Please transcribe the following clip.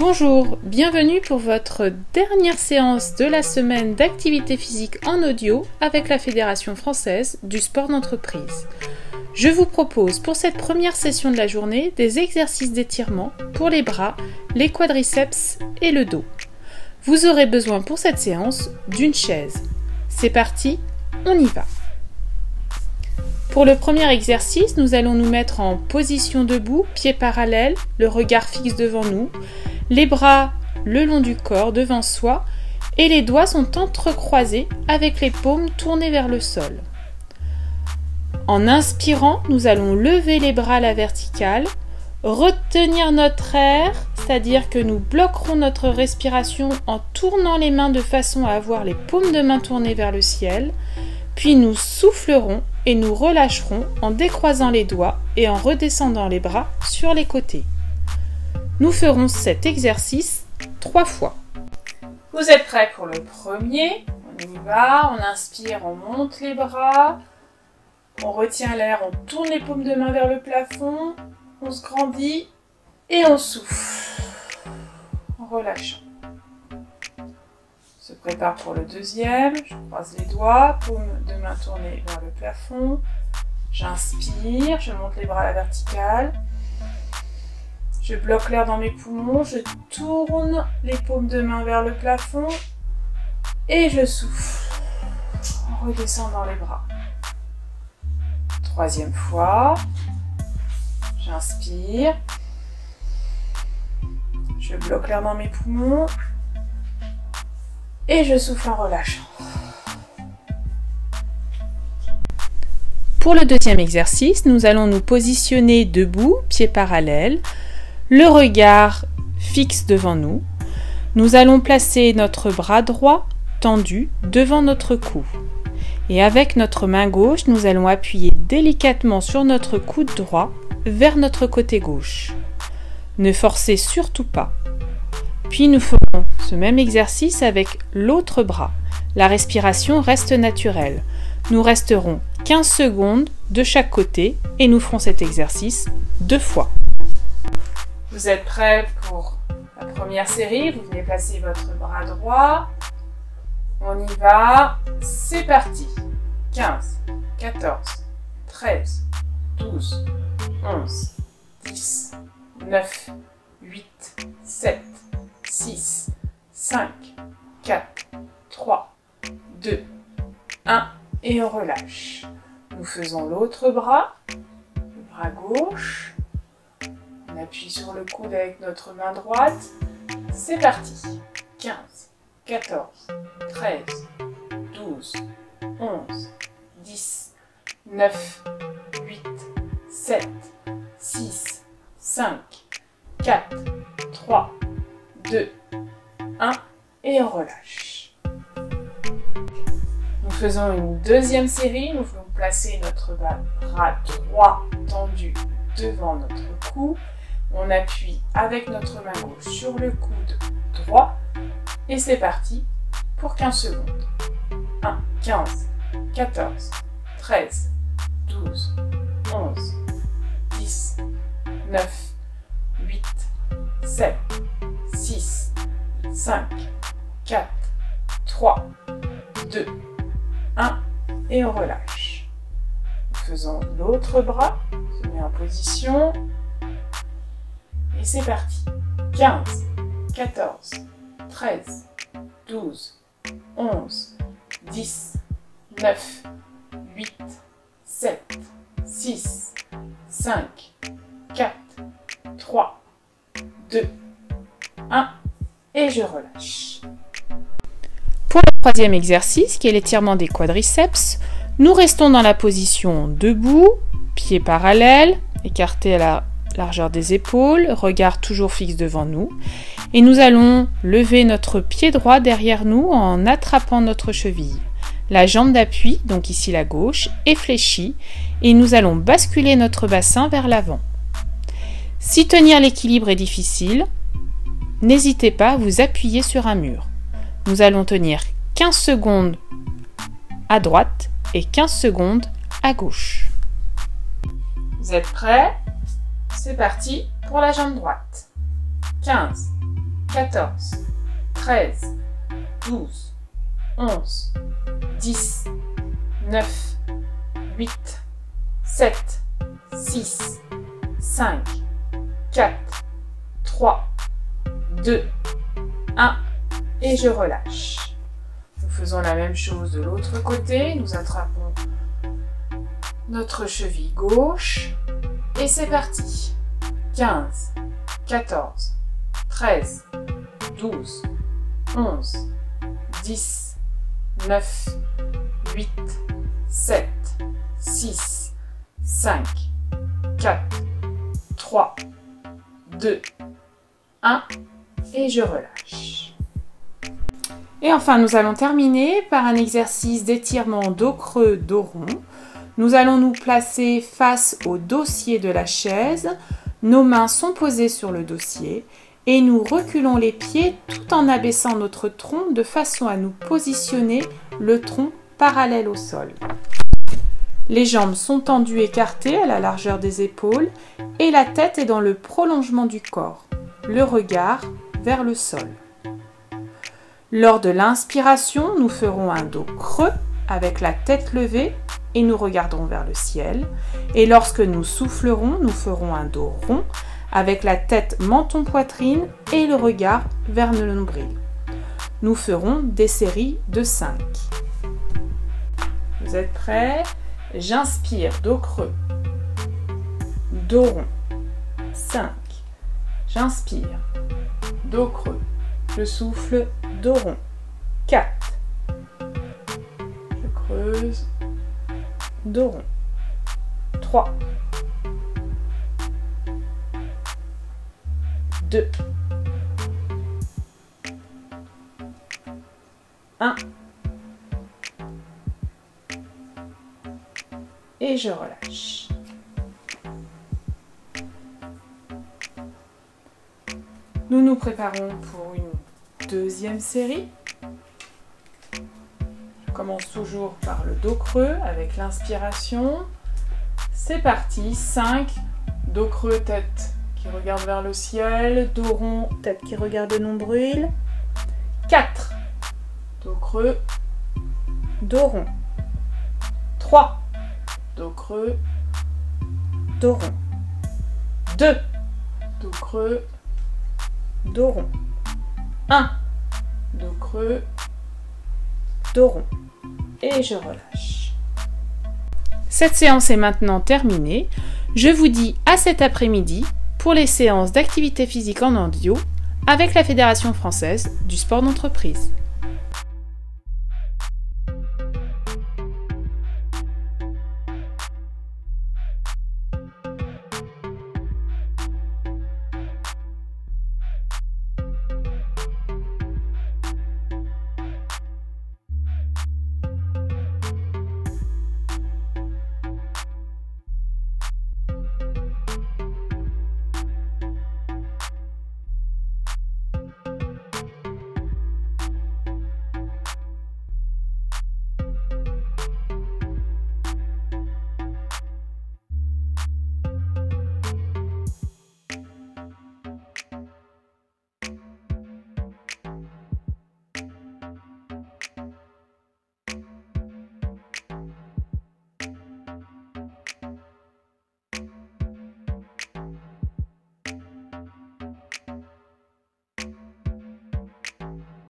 Bonjour, bienvenue pour votre dernière séance de la semaine d'activité physique en audio avec la Fédération française du sport d'entreprise. Je vous propose pour cette première session de la journée des exercices d'étirement pour les bras, les quadriceps et le dos. Vous aurez besoin pour cette séance d'une chaise. C'est parti, on y va. Pour le premier exercice, nous allons nous mettre en position debout, pieds parallèles, le regard fixe devant nous, les bras le long du corps devant soi et les doigts sont entrecroisés avec les paumes tournées vers le sol. En inspirant, nous allons lever les bras à la verticale, retenir notre air, c'est-à-dire que nous bloquerons notre respiration en tournant les mains de façon à avoir les paumes de main tournées vers le ciel, puis nous soufflerons et nous relâcherons en décroisant les doigts et en redescendant les bras sur les côtés. Nous ferons cet exercice trois fois. Vous êtes prêts pour le premier? On y va, on inspire, on monte les bras, on retient l'air, on tourne les paumes de main vers le plafond, on se grandit et on souffle en relâchant se prépare pour le deuxième. Je croise les doigts, paume de main tournée vers le plafond. J'inspire, je monte les bras à la verticale. Je bloque l'air dans mes poumons, je tourne les paumes de main vers le plafond et je souffle en redescendant les bras. Troisième fois, j'inspire, je bloque l'air dans mes poumons et je souffle en relâchant. Pour le deuxième exercice, nous allons nous positionner debout, pieds parallèles, le regard fixe devant nous. Nous allons placer notre bras droit tendu devant notre cou. Et avec notre main gauche, nous allons appuyer délicatement sur notre coude droit vers notre côté gauche. Ne forcez surtout pas. Puis nous ferons ce même exercice avec l'autre bras. La respiration reste naturelle. Nous resterons 15 secondes de chaque côté et nous ferons cet exercice deux fois. Vous êtes prêts pour la première série? Vous venez placer votre bras droit. On y va. C'est parti. 15, 14, 13, 12, 11, 10, 9, 8, 7, 6, 5, 4, 3, 2, 1 et on relâche. Nous faisons l'autre bras, le bras gauche. On appuie sur le coude avec notre main droite. C'est parti. 15, 14, 13, 12, 11, 10, 9, 8, 7, 6, 5, 4, 3, 2, 1 et on relâche. Nous faisons une deuxième série. Nous voulons placer notre bras droit tendu devant notre cou. On appuie avec notre main gauche sur le coude droit. Et c'est parti pour 15 secondes. 1, 15, 14, 13, 12, 11, 10, 9, 8, 7, 6, 5, 4, 3, 2, 1 et on relâche. Faisons l'autre bras, on se met en position et c'est parti. 15, 14, 13, 12, 11, 10, 9, 8, 7, 6, 5, 4, 3, 2, 1 et je relâche. Pour le troisième exercice, qui est l'étirement des quadriceps, nous restons dans la position debout, pieds parallèles, écartés à la largeur des épaules, regard toujours fixe devant nous. Et nous allons lever notre pied droit derrière nous en attrapant notre cheville. La jambe d'appui, donc ici la gauche, est fléchie et nous allons basculer notre bassin vers l'avant. Si tenir l'équilibre est difficile, n'hésitez pas à vous appuyer sur un mur. Nous allons tenir 15 secondes à droite et 15 secondes à gauche. Vous êtes prêts? C'est parti pour la jambe droite. 15, 14, 13, 12, 11, 10, 9, 8, 7, 6, 5, 4, 3, 2, 1 et je relâche. Nous faisons la même chose de l'autre côté. Nous attrapons notre cheville gauche et c'est parti. 15, 14, 13, 12, 11, 10, 9, 8, 7, 6, 5, 4, 3, 2, 1 et je relâche. Et enfin, nous allons terminer par un exercice d'étirement dos creux, dos rond. Nous allons nous placer face au dossier de la chaise. Nos mains sont posées sur le dossier et nous reculons les pieds tout en abaissant notre tronc de façon à nous positionner le tronc parallèle au sol. Les jambes sont tendues écartées à la largeur des épaules et la tête est dans le prolongement du corps, le regard vers le sol. Lors de l'inspiration, nous ferons un dos creux avec la tête levée et nous regarderons vers le ciel. Et lorsque nous soufflerons, nous ferons un dos rond avec la tête menton-poitrine et le regard vers le nombril. Nous ferons des séries de 5. Vous êtes prêts? J'inspire, dos creux, dos rond, 5. J'inspire, dos creux, je souffle, dos rond, 4. Je creuse, rond, 3. 2, 1. Et je relâche. Nous nous préparons pour une deuxième série. Commence toujours par le dos creux avec l'inspiration. C'est parti, 5, dos creux, tête qui regarde vers le ciel, dos rond, tête qui regarde le nombril. 4. Dos creux, dos rond. 3. Dos creux, dos rond. 2. Dos creux, dos rond. 1. Dos creux, Et je relâche. Cette séance est maintenant terminée. Je vous dis à cet après-midi pour les séances d'activité physique en audio avec la Fédération française du sport d'entreprise.